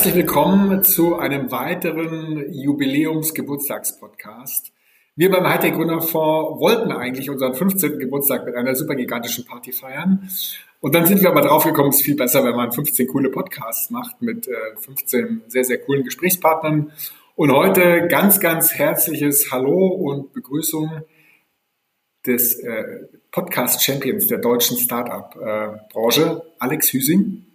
Herzlich willkommen zu einem weiteren Jubiläums-Geburtstagspodcast. Wir beim Hightech Gründerfonds wollten eigentlich unseren 15. Geburtstag mit einer super gigantischen Party feiern. Und dann sind wir aber draufgekommen, es ist viel besser, wenn man 15 coole Podcasts macht mit 15 äh, sehr, sehr coolen Gesprächspartnern. Und heute ganz, ganz herzliches Hallo und Begrüßung des äh, Podcast-Champions der deutschen Startup-Branche, Alex Hüsing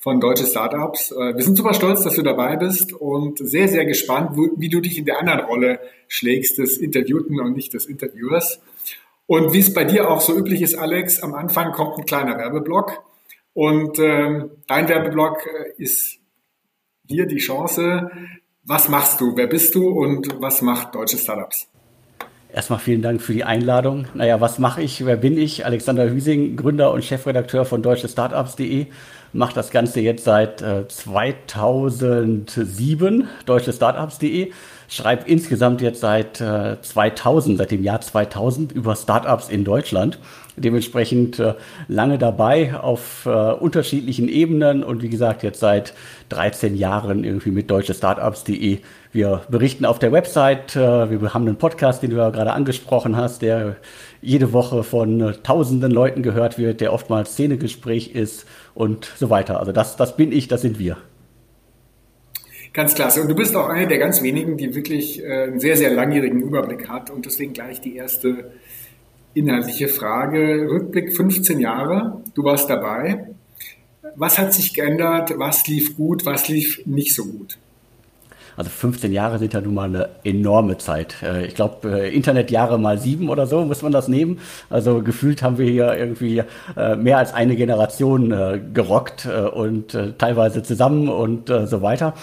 von Deutsche Startups. Äh, wir sind super stolz, dass du dabei bist und sehr, sehr gespannt, wie du dich in der anderen Rolle schlägst, des Interviewten und nicht des Interviewers. Und wie es bei dir auch so üblich ist, Alex, am Anfang kommt ein kleiner Werbeblock und ähm, dein Werbeblock äh, ist hier die Chance. Was machst du? Wer bist du und was macht Deutsche Startups? Erstmal vielen Dank für die Einladung. Naja, was mache ich? Wer bin ich? Alexander Hüsing, Gründer und Chefredakteur von deutschestartups.de. Mache das Ganze jetzt seit äh, 2007, deutschestartups.de. Schreibe insgesamt jetzt seit äh, 2000, seit dem Jahr 2000 über Startups in Deutschland dementsprechend äh, lange dabei auf äh, unterschiedlichen Ebenen und wie gesagt jetzt seit 13 Jahren irgendwie mit deutschestartups.de. Wir berichten auf der Website, äh, wir haben einen Podcast, den du ja gerade angesprochen hast, der jede Woche von äh, tausenden Leuten gehört wird, der oftmals Szenegespräch ist und so weiter. Also das, das bin ich, das sind wir. Ganz klasse. Und du bist auch einer der ganz wenigen, die wirklich äh, einen sehr, sehr langjährigen Überblick hat und deswegen gleich die erste inhaltliche Frage. Rückblick 15 Jahre, du warst dabei. Was hat sich geändert? Was lief gut? Was lief nicht so gut? Also 15 Jahre sind ja nun mal eine enorme Zeit. Äh, ich glaube, äh, Internetjahre mal sieben oder so muss man das nehmen. Also gefühlt haben wir hier irgendwie mehr als eine Generation gerockt und teilweise zusammen und so weiter.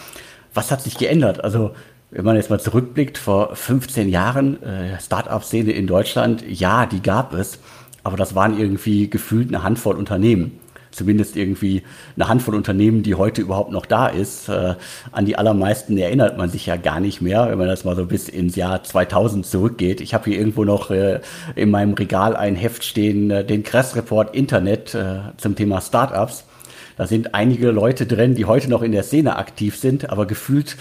Was hat sich geändert? Also wenn man jetzt mal zurückblickt, vor 15 Jahren, äh, Start-up-Szene in Deutschland, ja, die gab es, aber das waren irgendwie gefühlt eine Handvoll Unternehmen. Zumindest irgendwie eine Handvoll Unternehmen, die heute überhaupt noch da ist. Äh, an die allermeisten erinnert man sich ja gar nicht mehr, wenn man das mal so bis ins Jahr 2000 zurückgeht. Ich habe hier irgendwo noch äh, in meinem Regal ein Heft stehen, äh, den Kress Report Internet äh, zum Thema Startups. Da sind einige Leute drin, die heute noch in der Szene aktiv sind, aber gefühlt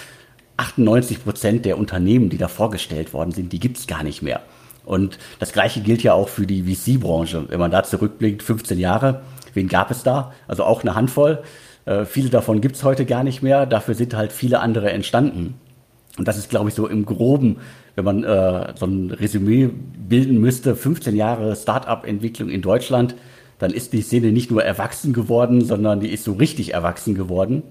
98 Prozent der Unternehmen, die da vorgestellt worden sind, die gibt's gar nicht mehr. Und das Gleiche gilt ja auch für die VC-Branche. Wenn man da zurückblickt, 15 Jahre, wen gab es da? Also auch eine Handvoll. Äh, viele davon gibt's heute gar nicht mehr. Dafür sind halt viele andere entstanden. Und das ist, glaube ich, so im Groben, wenn man äh, so ein Resümee bilden müsste, 15 Jahre Start-up-Entwicklung in Deutschland, dann ist die Szene nicht nur erwachsen geworden, sondern die ist so richtig erwachsen geworden.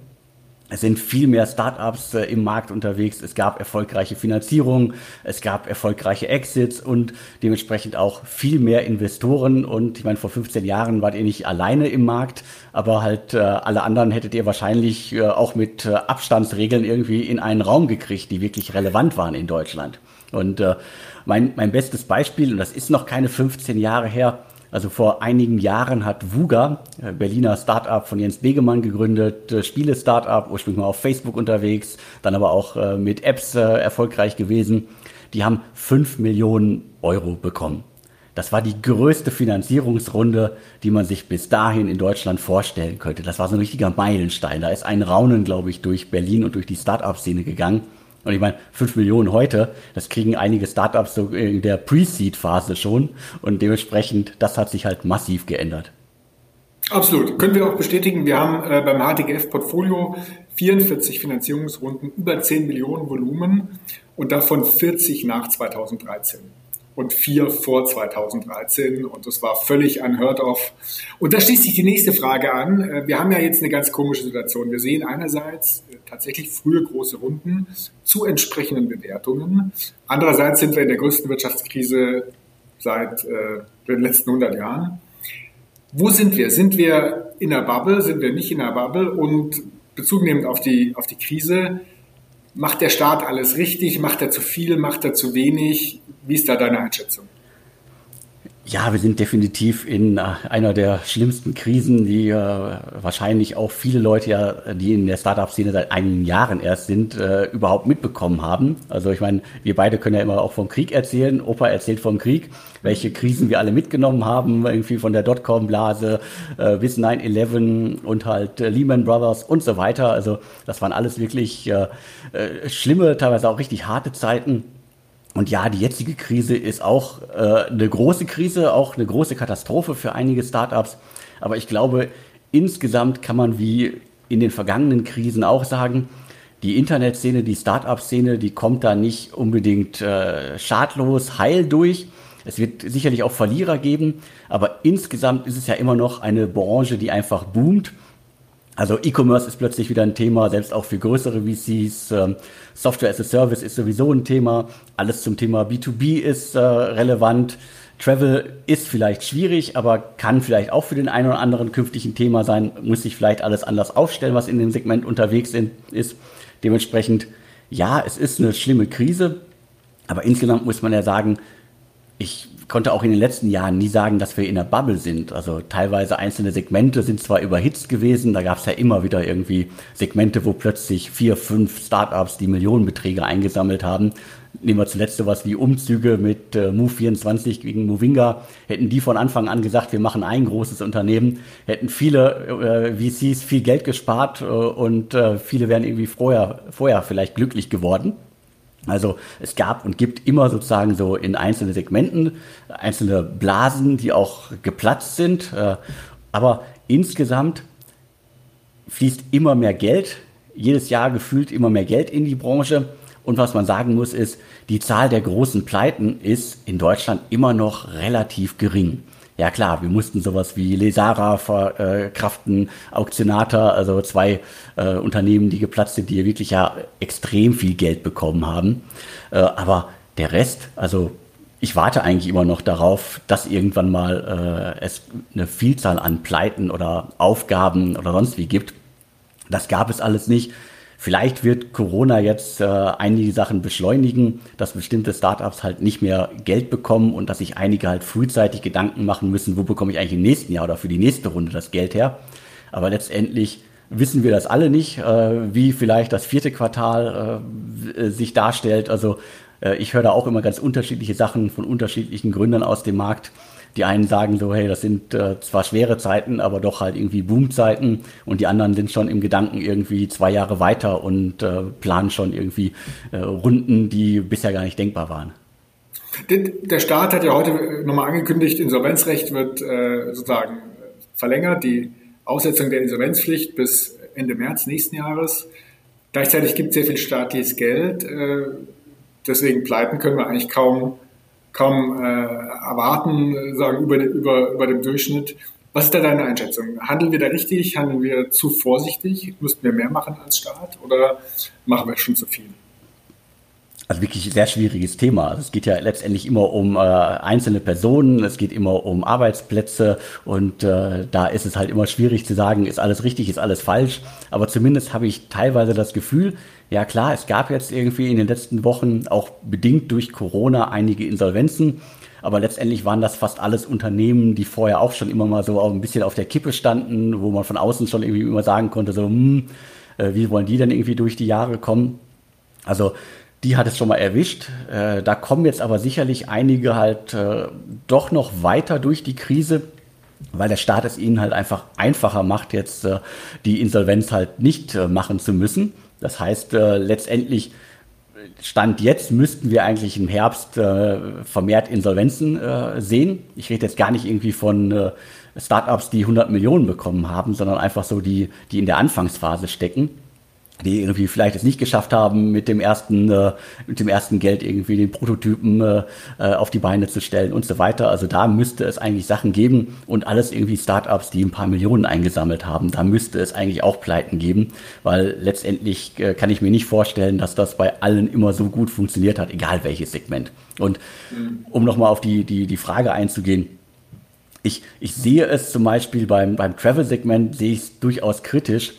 Es sind viel mehr Startups äh, im Markt unterwegs. Es gab erfolgreiche Finanzierungen, es gab erfolgreiche Exits und dementsprechend auch viel mehr Investoren. Und ich meine, vor 15 Jahren wart ihr nicht alleine im Markt, aber halt äh, alle anderen hättet ihr wahrscheinlich äh, auch mit äh, Abstandsregeln irgendwie in einen Raum gekriegt, die wirklich relevant waren in Deutschland. Und äh, mein, mein bestes Beispiel, und das ist noch keine 15 Jahre her, also vor einigen Jahren hat VUGA, äh, Berliner Startup von Jens Begemann gegründet, äh, Spiele-Startup, ursprünglich mal auf Facebook unterwegs, dann aber auch äh, mit Apps erfolgreich gewesen. Die haben fünf Millionen Euro bekommen. Das war die größte Finanzierungsrunde, die man sich bis dahin in Deutschland vorstellen könnte. Das war so ein richtiger Meilenstein. Da ist ein Raunen, glaube ich, durch Berlin und durch die Startup-Szene gegangen. Und ich meine, 5 Millionen heute, das kriegen einige Startups so in der Pre-Seed-Phase schon. Und dementsprechend, das hat sich halt massiv geändert. Absolut. Können wir auch bestätigen. Wir haben äh, beim HTGF-Portfolio 44 Finanzierungsrunden über 10 Millionen Volumen und davon 40 nach 2013 und vier vor 2013 und das war völlig unheard of. Und da schließt sich die nächste Frage an. Äh, wir haben ja jetzt eine ganz komische Situation. Wir sehen einerseits äh, tatsächlich frühe große Runden zu entsprechenden Bewertungen. Andererseits sind wir in der größten Wirtschaftskrise seit äh, den letzten 100 Jahren. Wo sind wir? Sind wir in der Bubble? Sind wir nicht in der Bubble? Und Bezug nehmend auf die, auf die Krise, macht der Staat alles richtig? Macht er zu viel? Macht er zu wenig? Wie ist da deine Einschätzung? Ja, wir sind definitiv in äh, einer der schlimmsten Krisen, die äh, wahrscheinlich auch viele Leute ja, die in der Startup-Szene seit einigen Jahren erst sind, äh, überhaupt mitbekommen haben. Also ich meine, wir beide können ja immer auch vom Krieg erzählen. Opa erzählt vom Krieg, welche Krisen wir alle mitgenommen haben, irgendwie von der Dotcom-Blase äh, bis 9-11 und halt äh, Lehman Brothers und so weiter. Also das waren alles wirklich äh, äh, schlimme, teilweise auch richtig harte Zeiten. Und ja, die jetzige Krise ist auch äh, eine große Krise, auch eine große Katastrophe für einige Startups. Aber ich glaube, insgesamt kann man wie in den vergangenen Krisen auch sagen, die Internetszene, die Startup-Szene, die kommt da nicht unbedingt äh, schadlos, heil durch. Es wird sicherlich auch Verlierer geben, aber insgesamt ist es ja immer noch eine Branche, die einfach boomt also E-Commerce ist plötzlich wieder ein Thema, selbst auch für größere VCs. Ähm, Software as a Service ist sowieso ein Thema. Alles zum Thema B2B ist äh, relevant. Travel ist vielleicht schwierig, aber kann vielleicht auch für den einen oder anderen künftig ein Thema sein. Muss sich vielleicht alles anders aufstellen, was in dem Segment unterwegs ist. Dementsprechend, ja, es ist eine schlimme Krise, aber insgesamt muss man ja sagen, ich konnte auch in den letzten Jahren nie sagen, dass wir in der Bubble sind. Also teilweise einzelne Segmente sind zwar überhitzt gewesen, da gab es ja immer wieder irgendwie Segmente, wo plötzlich vier, fünf Startups die Millionenbeträge eingesammelt haben. Nehmen wir zuletzt sowas wie Umzüge mit äh, Move24 gegen Movinga. Hätten die von Anfang an gesagt, wir machen ein großes Unternehmen, hätten viele äh, VCs viel Geld gespart äh, und äh, viele wären irgendwie vorher, vorher vielleicht glücklich geworden. Also es gab und gibt immer sozusagen so in einzelne Segmenten einzelne Blasen, die auch geplatzt sind. Äh, aber insgesamt fließt immer mehr Geld, jedes Jahr gefühlt immer mehr Geld in die Branche. Und was man sagen muss, ist, die Zahl der großen Pleiten ist in Deutschland immer noch relativ gering. Ja klar, wir mussten sowas wie Lesara verkraften, Auktionata, also zwei äh, Unternehmen, die geplatzt sind, die wirklich ja extrem viel Geld bekommen haben. Äh, aber der Rest, also ich warte eigentlich immer noch darauf, dass irgendwann mal äh, es eine Vielzahl an Pleiten oder Aufgaben oder sonst wie gibt. Das gab es alles nicht. Vielleicht wird Corona jetzt äh, einige Sachen beschleunigen, dass bestimmte Startups halt nicht mehr Geld bekommen und dass sich einige halt frühzeitig Gedanken machen müssen, wo bekomme ich eigentlich im nächsten Jahr oder für die nächste Runde das Geld her. Aber letztendlich wissen wir das alle nicht, äh, wie vielleicht das vierte Quartal äh, sich darstellt. Also äh, ich höre da auch immer ganz unterschiedliche Sachen von unterschiedlichen Gründern aus dem Markt. Die einen sagen so, hey, das sind äh, zwar schwere Zeiten, aber doch halt irgendwie Boomzeiten. Und die anderen sind schon im Gedanken irgendwie zwei Jahre weiter und äh, planen schon irgendwie äh, Runden, die bisher gar nicht denkbar waren. Der Staat hat ja heute nochmal angekündigt, Insolvenzrecht wird äh, sozusagen verlängert, die Aussetzung der Insolvenzpflicht bis Ende März nächsten Jahres. Gleichzeitig gibt es sehr viel staatliches Geld. Äh, deswegen Pleiten können wir eigentlich kaum kaum äh, erwarten, sagen über, über, über dem Durchschnitt. Was ist da deine Einschätzung? Handeln wir da richtig? Handeln wir zu vorsichtig? Müssten wir mehr machen als Staat oder machen wir schon zu viel? Also wirklich sehr schwieriges Thema. Also es geht ja letztendlich immer um äh, einzelne Personen, es geht immer um Arbeitsplätze und äh, da ist es halt immer schwierig zu sagen, ist alles richtig, ist alles falsch. Aber zumindest habe ich teilweise das Gefühl, ja klar, es gab jetzt irgendwie in den letzten Wochen auch bedingt durch Corona einige Insolvenzen. Aber letztendlich waren das fast alles Unternehmen, die vorher auch schon immer mal so ein bisschen auf der Kippe standen, wo man von außen schon irgendwie immer sagen konnte, so, hm, äh, wie wollen die denn irgendwie durch die Jahre kommen? Also die hat es schon mal erwischt. Äh, da kommen jetzt aber sicherlich einige halt äh, doch noch weiter durch die Krise, weil der Staat es ihnen halt einfach einfacher macht, jetzt äh, die Insolvenz halt nicht äh, machen zu müssen. Das heißt, äh, letztendlich Stand jetzt müssten wir eigentlich im Herbst äh, vermehrt Insolvenzen sehen. Ich rede jetzt gar nicht irgendwie von Startups, die 100 Millionen bekommen haben, sondern einfach so die, die in der Anfangsphase stecken die irgendwie vielleicht es nicht geschafft haben, mit dem ersten, äh, mit dem ersten Geld irgendwie den Prototypen äh, äh, auf die Beine zu stellen und so weiter. Also da müsste es eigentlich Sachen geben und alles irgendwie Startups, die ein paar Millionen eingesammelt haben. Da müsste es eigentlich auch Pleiten geben, weil letztendlich äh, kann ich mir nicht vorstellen, dass das bei allen immer so gut funktioniert hat, egal welches Segment. Und um nochmal auf die, die, die Frage einzugehen, ich, ich sehe es zum Beispiel beim, beim Travel-Segment, sehe ich es durchaus kritisch,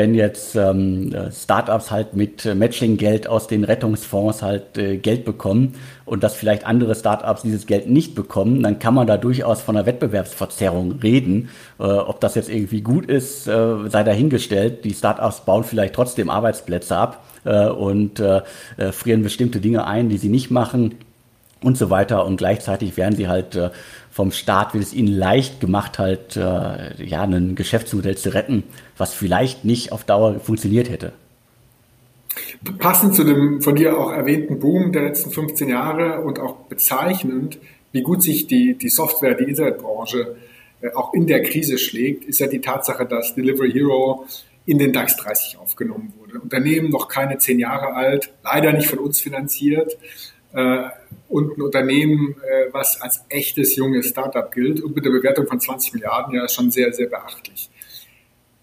wenn jetzt ähm, Startups halt mit Matching-Geld aus den Rettungsfonds halt äh, Geld bekommen und dass vielleicht andere Startups dieses Geld nicht bekommen, dann kann man da durchaus von einer Wettbewerbsverzerrung reden. Äh, ob das jetzt irgendwie gut ist, äh, sei dahingestellt. Die Startups bauen vielleicht trotzdem Arbeitsplätze ab äh, und äh, äh, frieren bestimmte Dinge ein, die sie nicht machen und so weiter. Und gleichzeitig werden sie halt äh, vom Staat, wird es ihnen leicht gemacht, halt äh, ja, ein Geschäftsmodell zu retten, was vielleicht nicht auf Dauer funktioniert hätte. Passend zu dem von dir auch erwähnten Boom der letzten 15 Jahre und auch bezeichnend, wie gut sich die, die Software, die Internetbranche äh, auch in der Krise schlägt, ist ja die Tatsache, dass Delivery Hero in den DAX 30 aufgenommen wurde. Unternehmen noch keine zehn Jahre alt, leider nicht von uns finanziert, äh, und ein Unternehmen, äh, was als echtes junges Startup gilt und mit der Bewertung von 20 Milliarden ja schon sehr, sehr beachtlich.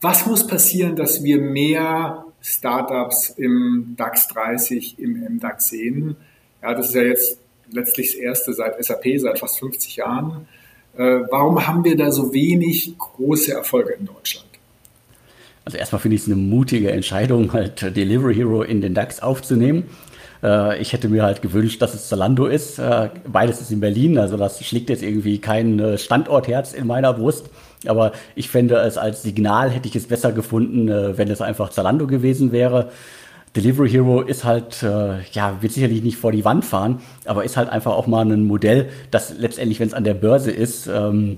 Was muss passieren, dass wir mehr Startups im DAX 30, im MDAX sehen? Ja, das ist ja jetzt letztlich das erste seit SAP, seit fast 50 Jahren. Äh, warum haben wir da so wenig große Erfolge in Deutschland? Also erstmal finde ich es eine mutige Entscheidung, halt Delivery Hero in den DAX aufzunehmen. Äh, ich hätte mir halt gewünscht, dass es Zalando ist. Äh, beides ist in Berlin, also das schlägt jetzt irgendwie kein äh, Standortherz in meiner Brust. Aber ich fände es als Signal, hätte ich es besser gefunden, wenn es einfach Zalando gewesen wäre. Delivery Hero ist halt, ja, wird sicherlich nicht vor die Wand fahren, aber ist halt einfach auch mal ein Modell, das letztendlich, wenn es an der Börse ist, ähm,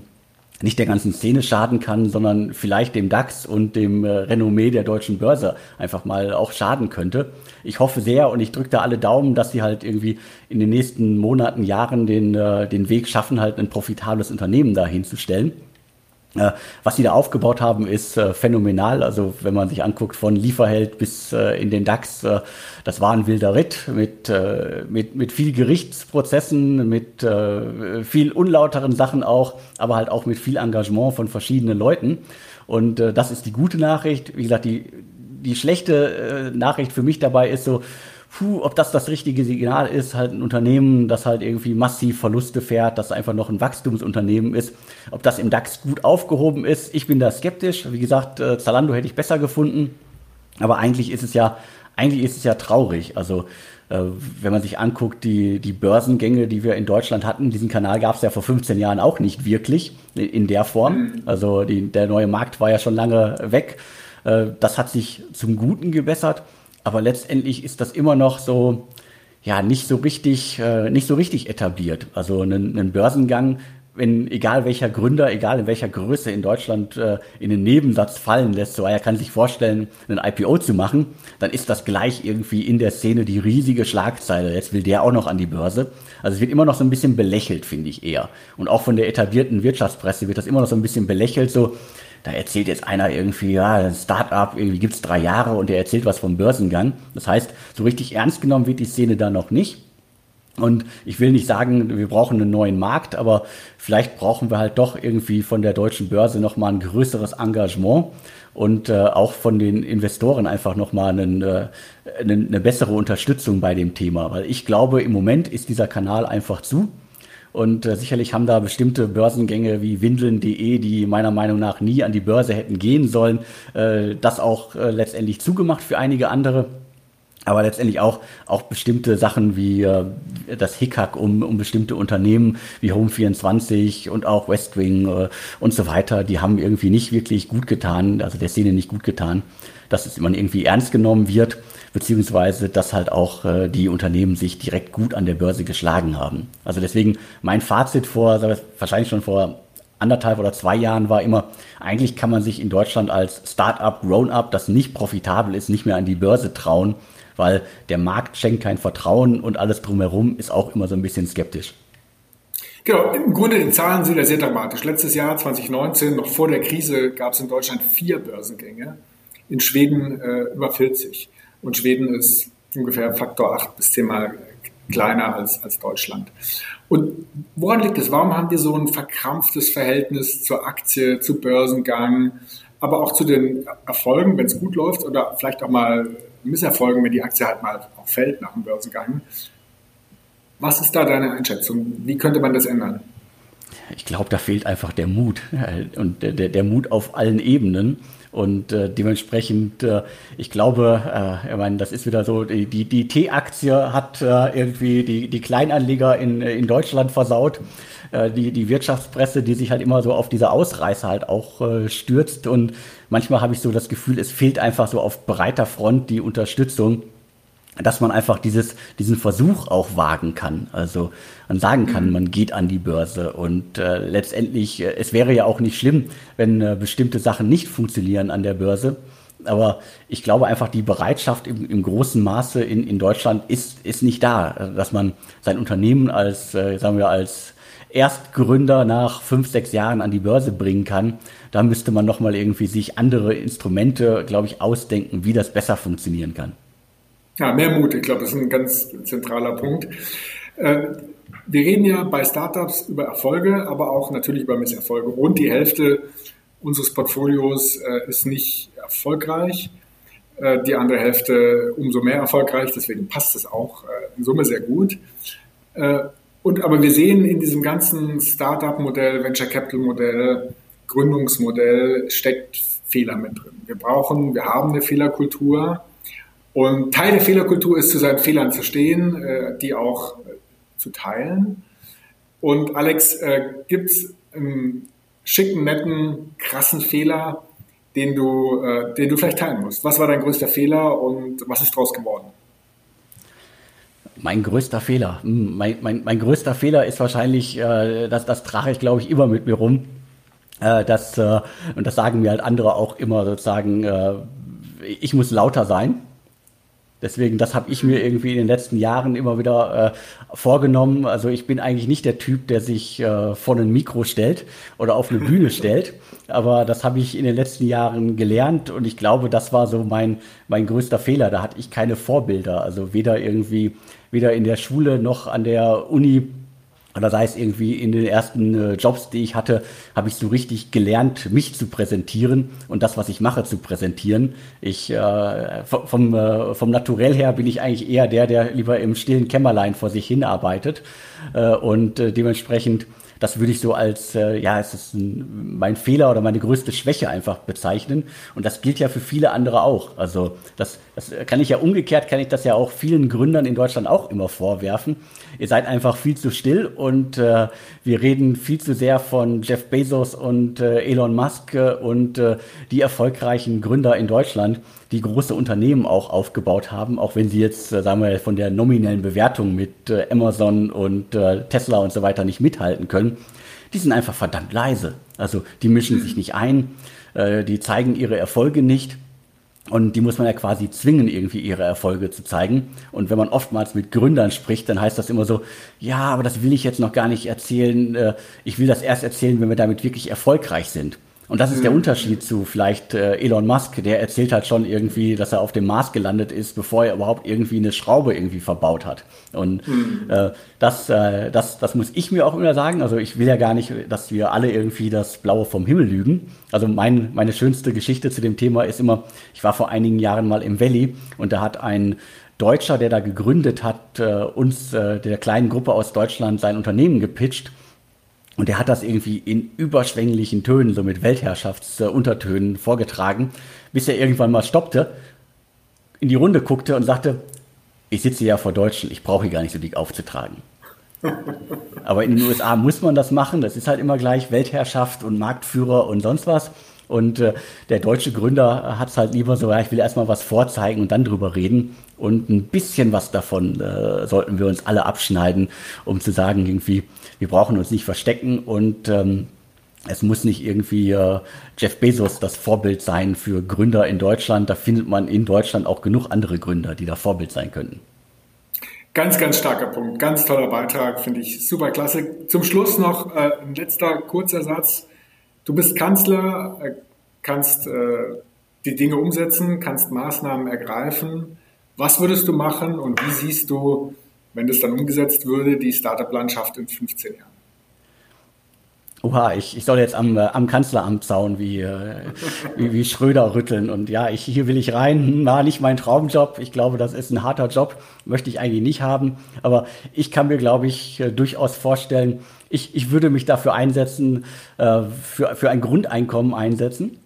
nicht der ganzen Szene schaden kann, sondern vielleicht dem DAX und dem äh, Renommee der deutschen Börse einfach mal auch schaden könnte. Ich hoffe sehr und ich drücke da alle Daumen, dass sie halt irgendwie in den nächsten Monaten, Jahren den, äh, den Weg schaffen, halt ein profitables Unternehmen da hinzustellen. Äh, was sie da aufgebaut haben, ist äh, phänomenal. Also wenn man sich anguckt, von Lieferheld bis äh, in den DAX, äh, das war ein wilder Ritt mit, äh, mit, mit viel Gerichtsprozessen, mit äh, viel unlauteren Sachen auch, aber halt auch mit viel Engagement von verschiedenen Leuten. Und das ist die gute Nachricht. Wie gesagt, die, die schlechte Nachricht für mich dabei ist so, puh, ob das das richtige Signal ist, halt ein Unternehmen, das halt irgendwie massiv Verluste fährt, das einfach noch ein Wachstumsunternehmen ist, ob das im DAX gut aufgehoben ist. Ich bin da skeptisch. Wie gesagt, äh, Zalando hätte ich besser gefunden. Aber eigentlich ist es ja, eigentlich ist es ja traurig. Also, äh, wenn man sich anguckt, die, die Börsengänge, die wir in Deutschland hatten, diesen Kanal gab es ja vor 15 Jahren auch nicht wirklich in der Form. Mhm. Also die, der neue Markt war ja schon lange weg. Äh, das hat sich zum Guten gebessert. Aber letztendlich ist das immer noch so, ja, nicht so richtig, äh, nicht so richtig etabliert. Also einen Börsengang, wenn egal welcher Gründer, egal in welcher Größe in Deutschland äh, in den Nebensatz fallen lässt, so er kann sich vorstellen, einen IPO zu machen, dann ist das gleich irgendwie in der Szene die riesige Schlagzeile. Jetzt will der auch noch an die Börse. Also es wird immer noch so ein bisschen belächelt, finde ich eher. Und auch von der etablierten Wirtschaftspresse wird das immer noch so ein bisschen belächelt, so da erzählt jetzt einer irgendwie, ja, ein Startup, irgendwie gibt's drei Jahre und der erzählt was vom Börsengang. Das heißt, so richtig ernst genommen wird die Szene da noch nicht. Und ich will nicht sagen, wir brauchen einen neuen Markt, aber vielleicht brauchen wir halt doch irgendwie von der deutschen Börse nochmal ein größeres Engagement und äh, auch von den Investoren einfach nochmal einen, äh, eine, eine bessere Unterstützung bei dem Thema. Weil ich glaube, im Moment ist dieser Kanal einfach zu. Und äh, sicherlich haben da bestimmte Börsengänge wie Windeln.de, die meiner Meinung nach nie an die Börse hätten gehen sollen, äh, das auch äh, letztendlich zugemacht für einige andere. Aber letztendlich auch, auch bestimmte Sachen wie äh, das Hickhack um, um bestimmte Unternehmen wie Home24 und auch Westwing äh, und so weiter, die haben irgendwie nicht wirklich gut getan, also der Szene nicht gut getan, dass es immer irgendwie ernst genommen wird beziehungsweise dass halt auch äh, die Unternehmen sich direkt gut an der Börse geschlagen haben. Also deswegen mein Fazit vor, wahrscheinlich schon vor anderthalb oder zwei Jahren war immer, eigentlich kann man sich in Deutschland als Startup, Grown-up, das nicht profitabel ist, nicht mehr an die Börse trauen, weil der Markt schenkt kein Vertrauen und alles drumherum ist auch immer so ein bisschen skeptisch. Genau, im Grunde die Zahlen sind ja sehr dramatisch. Letztes Jahr, 2019, noch vor der Krise, gab es in Deutschland vier Börsengänge, in Schweden äh, über 40. Und Schweden ist ungefähr Faktor 8 bis 10 Mal kleiner als, als Deutschland. Und woran liegt es? Warum haben wir so ein verkrampftes Verhältnis zur Aktie, zu Börsengang, aber auch zu den Erfolgen, wenn es gut läuft, oder vielleicht auch mal Misserfolgen, wenn die Aktie halt mal auch fällt nach dem Börsengang? Was ist da deine Einschätzung? Wie könnte man das ändern? ich glaube, da fehlt einfach der Mut und der, der Mut auf allen Ebenen. Und äh, dementsprechend, äh, ich glaube, äh, ich meine, das ist wieder so, die, die, T-Aktie hat äh, irgendwie die, die Kleinanleger in, in Deutschland versaut. Äh, die, die Wirtschaftspresse, die sich halt immer so auf diese Ausreißer halt auch äh, stürzt. Und manchmal habe ich so das Gefühl, es fehlt einfach so auf breiter Front die Unterstützung dass man einfach dieses, diesen Versuch auch wagen kann. Also man sagen kann, mhm. man geht an die Börse und äh, letztendlich, äh, es wäre ja auch nicht schlimm, wenn äh, bestimmte Sachen nicht funktionieren an der Börse. Aber ich glaube einfach, die Bereitschaft im, im großen Maße in, in Deutschland ist, ist nicht da, dass man sein Unternehmen als, äh, sagen wir, als Erstgründer nach fünf, sechs Jahren an die Börse bringen kann. Da müsste man nochmal irgendwie sich andere Instrumente, glaube ich, ausdenken, wie das besser funktionieren kann. Ja, mehr Mut, ich glaube, das ist ein ganz zentraler Punkt. Äh, wir reden ja bei Startups über Erfolge, aber auch natürlich über Misserfolge. Und die Hälfte unseres Portfolios äh, ist nicht erfolgreich, äh, die andere Hälfte umso mehr erfolgreich. Deswegen passt es auch in Summe sehr gut. Und aber wir sehen in diesem ganzen Startup-Modell, Venture Capital-Modell, Gründungsmodell steckt Fehler mit drin. Wir brauchen, wir haben eine Fehlerkultur. Und Teil der Fehlerkultur ist, zu seinen Fehlern zu stehen, äh, die auch äh, zu teilen. Und Alex, äh, gibt es einen schicken, netten, krassen Fehler, den du, äh, den du vielleicht teilen musst? Was war dein größter Fehler und was ist daraus geworden? Mein größter Fehler. Hm, mein, mein, mein größter Fehler ist wahrscheinlich, äh, das, das trage ich, glaube ich, immer mit mir rum. Äh, das, äh, und das sagen mir halt andere auch immer sozusagen, äh, ich muss lauter sein. Deswegen, das habe ich mir irgendwie in den letzten Jahren immer wieder äh, vorgenommen. Also ich bin eigentlich nicht der Typ, der sich äh, vor ein Mikro stellt oder auf eine Bühne stellt. Aber das habe ich in den letzten Jahren gelernt und ich glaube, das war so mein, mein größter Fehler. Da hatte ich keine Vorbilder. Also weder irgendwie, weder in der Schule noch an der Uni oder sei es irgendwie in den ersten äh, Jobs, die ich hatte, habe ich so richtig gelernt, mich zu präsentieren und das, was ich mache, zu präsentieren. Ich äh, vom, äh, vom Naturell her bin ich eigentlich eher der, der lieber im stillen Kämmerlein vor sich hin arbeitet äh, und äh, dementsprechend das würde ich so als, äh, ja, es ist ein, mein Fehler oder meine größte Schwäche einfach bezeichnen. Und das gilt ja für viele andere auch. Also das, das kann ich ja umgekehrt, kann ich das ja auch vielen Gründern in Deutschland auch immer vorwerfen. Ihr seid einfach viel zu still und äh, wir reden viel zu sehr von Jeff Bezos und äh, Elon Musk und äh, die erfolgreichen Gründer in Deutschland die große Unternehmen auch aufgebaut haben, auch wenn sie jetzt, äh, sagen wir, von der nominellen Bewertung mit äh, Amazon und äh, Tesla und so weiter nicht mithalten können, die sind einfach verdammt leise. Also die mischen sich nicht ein, die zeigen ihre Erfolge nicht. Und die muss man ja quasi zwingen, irgendwie ihre Erfolge zu zeigen. Und wenn man oftmals mit Gründern spricht, dann heißt das immer so, ja, aber das will ich jetzt noch gar nicht erzählen. Ich will das erst erzählen, wenn wir damit wirklich erfolgreich sind. Und das ist der mhm. Unterschied zu vielleicht äh, Elon Musk, der erzählt halt schon irgendwie, dass er auf dem Mars gelandet ist, bevor er überhaupt irgendwie eine Schraube irgendwie verbaut hat. Und mhm. äh, das, äh, das, das muss ich mir auch immer sagen. Also ich will ja gar nicht, dass wir alle irgendwie das Blaue vom Himmel lügen. Also mein, meine schönste Geschichte zu dem Thema ist immer, ich war vor einigen Jahren mal im Valley und da hat ein Deutscher, der da gegründet hat, äh, uns, äh, der kleinen Gruppe aus Deutschland, sein Unternehmen gepitcht. Und er hat das irgendwie in überschwänglichen Tönen, so mit Weltherrschaftsuntertönen vorgetragen, bis er irgendwann mal stoppte, in die Runde guckte und sagte, ich sitze ja vor Deutschen, ich brauche hier gar nicht so dick aufzutragen. Aber in den USA muss man das machen, das ist halt immer gleich Weltherrschaft und Marktführer und sonst was. Und äh, der deutsche Gründer hat es halt lieber so, ja, ich will erstmal was vorzeigen und dann drüber reden. Und ein bisschen was davon äh, sollten wir uns alle abschneiden, um zu sagen, irgendwie, wir brauchen uns nicht verstecken und ähm, es muss nicht irgendwie äh, Jeff Bezos das Vorbild sein für Gründer in Deutschland. Da findet man in Deutschland auch genug andere Gründer, die da Vorbild sein könnten. Ganz, ganz starker Punkt. Ganz toller Beitrag, finde ich super klasse. Zum Schluss noch äh, ein letzter kurzer Satz. Du bist Kanzler, äh, kannst äh, die Dinge umsetzen, kannst Maßnahmen ergreifen. Was würdest du machen und wie siehst du, wenn das dann umgesetzt würde, die Startup-Landschaft in 15 Jahren? Oha, ich, ich soll jetzt am, äh, am Kanzleramt zauen, wie, äh, wie, wie Schröder rütteln. Und ja, ich, hier will ich rein. War nicht mein Traumjob. Ich glaube, das ist ein harter Job. Möchte ich eigentlich nicht haben. Aber ich kann mir, glaube ich, äh, durchaus vorstellen, ich, ich würde mich dafür einsetzen, äh, für, für ein Grundeinkommen einsetzen.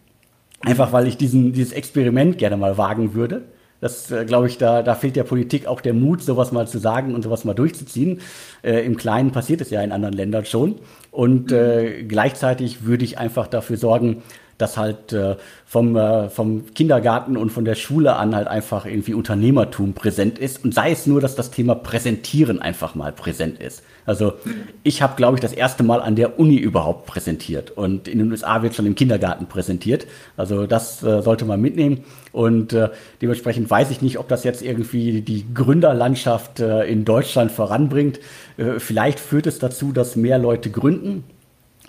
Einfach weil ich diesen, dieses Experiment gerne mal wagen würde. Das äh, glaube ich, da, da fehlt der Politik auch der Mut, sowas mal zu sagen und sowas mal durchzuziehen. Äh, Im Kleinen passiert es ja in anderen Ländern schon. Und äh, gleichzeitig würde ich einfach dafür sorgen, dass halt äh, vom, äh, vom Kindergarten und von der Schule an halt einfach irgendwie Unternehmertum präsent ist. Und sei es nur, dass das Thema Präsentieren einfach mal präsent ist. Also ich habe, glaube ich, das erste Mal an der Uni überhaupt präsentiert. Und in den USA wird schon im Kindergarten präsentiert. Also das äh, sollte man mitnehmen. Und äh, dementsprechend weiß ich nicht, ob das jetzt irgendwie die Gründerlandschaft äh, in Deutschland voranbringt. Äh, vielleicht führt es dazu, dass mehr Leute gründen.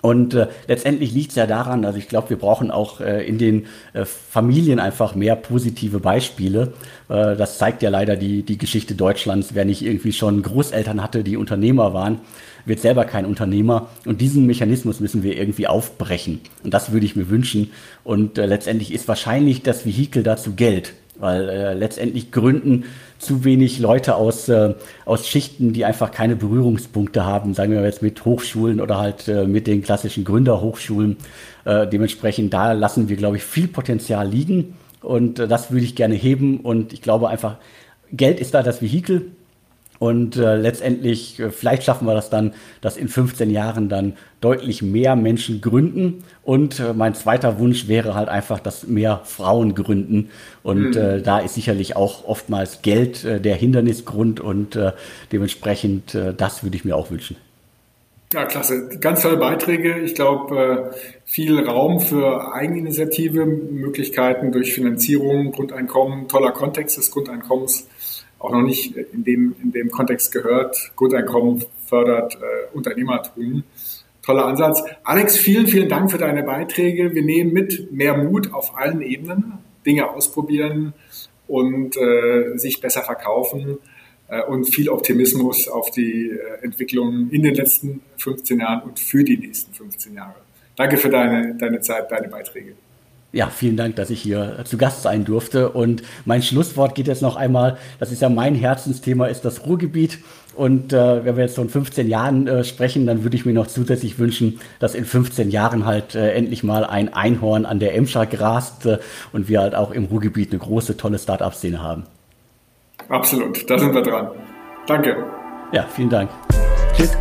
Und äh, letztendlich liegt es ja daran, also ich glaube, wir brauchen auch äh, in den äh, Familien einfach mehr positive Beispiele. Äh, das zeigt ja leider die, die Geschichte Deutschlands. Wer nicht irgendwie schon Großeltern hatte, die Unternehmer waren, wird selber kein Unternehmer. Und diesen Mechanismus müssen wir irgendwie aufbrechen. Und das würde ich mir wünschen. Und äh, letztendlich ist wahrscheinlich das Vehikel dazu Geld. Weil äh, letztendlich gründen zu wenig Leute aus, äh, aus Schichten, die einfach keine Berührungspunkte haben, sagen wir jetzt mit Hochschulen oder halt äh, mit den klassischen Gründerhochschulen. Äh, dementsprechend, da lassen wir, glaube ich, viel Potenzial liegen. Und äh, das würde ich gerne heben. Und ich glaube einfach, Geld ist da das Vehikel und äh, letztendlich, äh, vielleicht schaffen wir das dann, dass in 15 Jahren dann deutlich mehr Menschen gründen. Und äh, mein zweiter Wunsch wäre halt einfach, dass mehr Frauen gründen. Und mhm. äh, da ist sicherlich auch oftmals Geld äh, der Hindernisgrund und dementsprechend, das würde ich mir auch wünschen. Ja, klasse. Ganz tolle Beiträge. Ich glaube, viel Raum für Eigeninitiative, Möglichkeiten durch Finanzierung, Grundeinkommen, toller Kontext des Grundeinkommens auch noch nicht in dem, in dem Kontext gehört. Grundeinkommen fördert äh, Unternehmertum. Toller Ansatz. Alex, vielen, vielen Dank für deine Beiträge. Wir nehmen mit mehr Mut auf allen Ebenen, Dinge ausprobieren und äh, sich besser verkaufen äh, und viel Optimismus auf die äh, Entwicklung in den letzten 15 Jahren und für die nächsten 15 Jahre. Danke für deine, deine Zeit, deine Beiträge. Ja, vielen Dank, dass ich hier zu Gast sein durfte. Und mein Schlusswort geht jetzt noch einmal, das ist ja mein Herzensthema, ist das Ruhrgebiet. Und äh, wenn wir jetzt von 15 Jahren äh, sprechen, dann würde ich mir noch zusätzlich wünschen, dass in 15 Jahren halt äh, endlich mal ein Einhorn an der Emscher grast äh, und wir halt auch im Ruhrgebiet eine große, tolle Start-up-Szene haben. Absolut, da sind wir dran. Danke. Ja, vielen Dank. Tschüss.